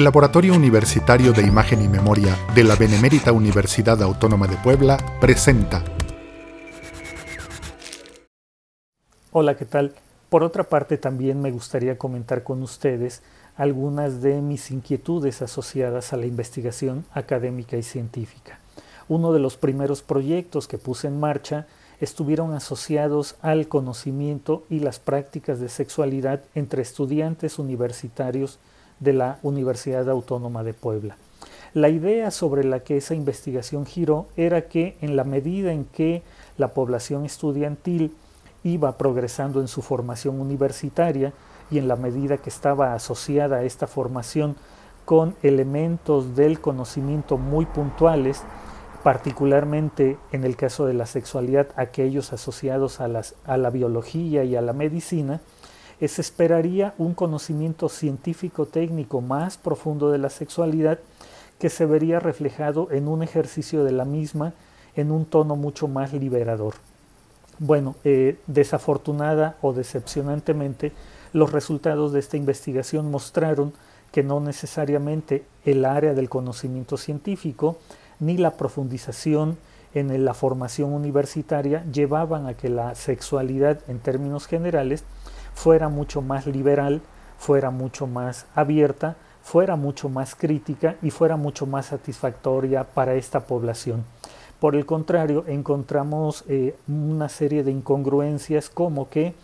El Laboratorio Universitario de Imagen y Memoria de la Benemérita Universidad Autónoma de Puebla presenta. Hola, ¿qué tal? Por otra parte, también me gustaría comentar con ustedes algunas de mis inquietudes asociadas a la investigación académica y científica. Uno de los primeros proyectos que puse en marcha estuvieron asociados al conocimiento y las prácticas de sexualidad entre estudiantes universitarios de la Universidad Autónoma de Puebla. La idea sobre la que esa investigación giró era que en la medida en que la población estudiantil iba progresando en su formación universitaria y en la medida que estaba asociada a esta formación con elementos del conocimiento muy puntuales, particularmente en el caso de la sexualidad, aquellos asociados a, las, a la biología y a la medicina, se esperaría un conocimiento científico técnico más profundo de la sexualidad que se vería reflejado en un ejercicio de la misma en un tono mucho más liberador. Bueno, eh, desafortunada o decepcionantemente, los resultados de esta investigación mostraron que no necesariamente el área del conocimiento científico ni la profundización en la formación universitaria llevaban a que la sexualidad en términos generales fuera mucho más liberal, fuera mucho más abierta, fuera mucho más crítica y fuera mucho más satisfactoria para esta población. Por el contrario, encontramos eh, una serie de incongruencias como que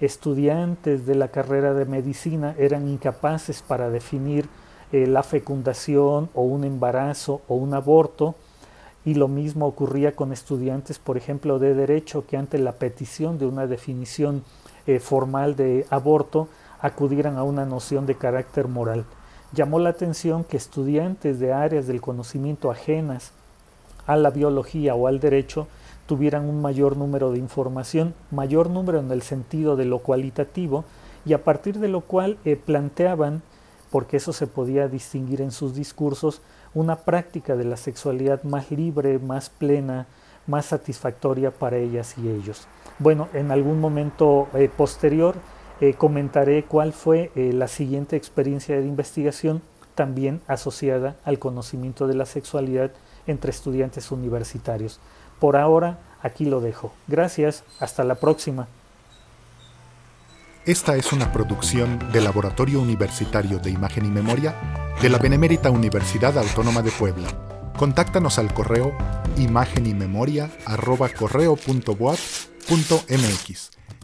estudiantes de la carrera de medicina eran incapaces para definir eh, la fecundación o un embarazo o un aborto, y lo mismo ocurría con estudiantes, por ejemplo, de derecho, que ante la petición de una definición eh, formal de aborto acudieran a una noción de carácter moral. Llamó la atención que estudiantes de áreas del conocimiento ajenas a la biología o al derecho tuvieran un mayor número de información, mayor número en el sentido de lo cualitativo, y a partir de lo cual eh, planteaban, porque eso se podía distinguir en sus discursos, una práctica de la sexualidad más libre, más plena, más satisfactoria para ellas y ellos. Bueno, en algún momento eh, posterior eh, comentaré cuál fue eh, la siguiente experiencia de investigación también asociada al conocimiento de la sexualidad entre estudiantes universitarios. Por ahora, aquí lo dejo. Gracias, hasta la próxima. Esta es una producción del Laboratorio Universitario de Imagen y Memoria de la Benemérita Universidad Autónoma de Puebla. Contáctanos al correo imagen y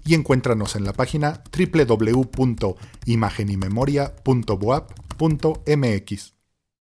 y encuéntranos en la página www.imagenymemoria.boap.mx.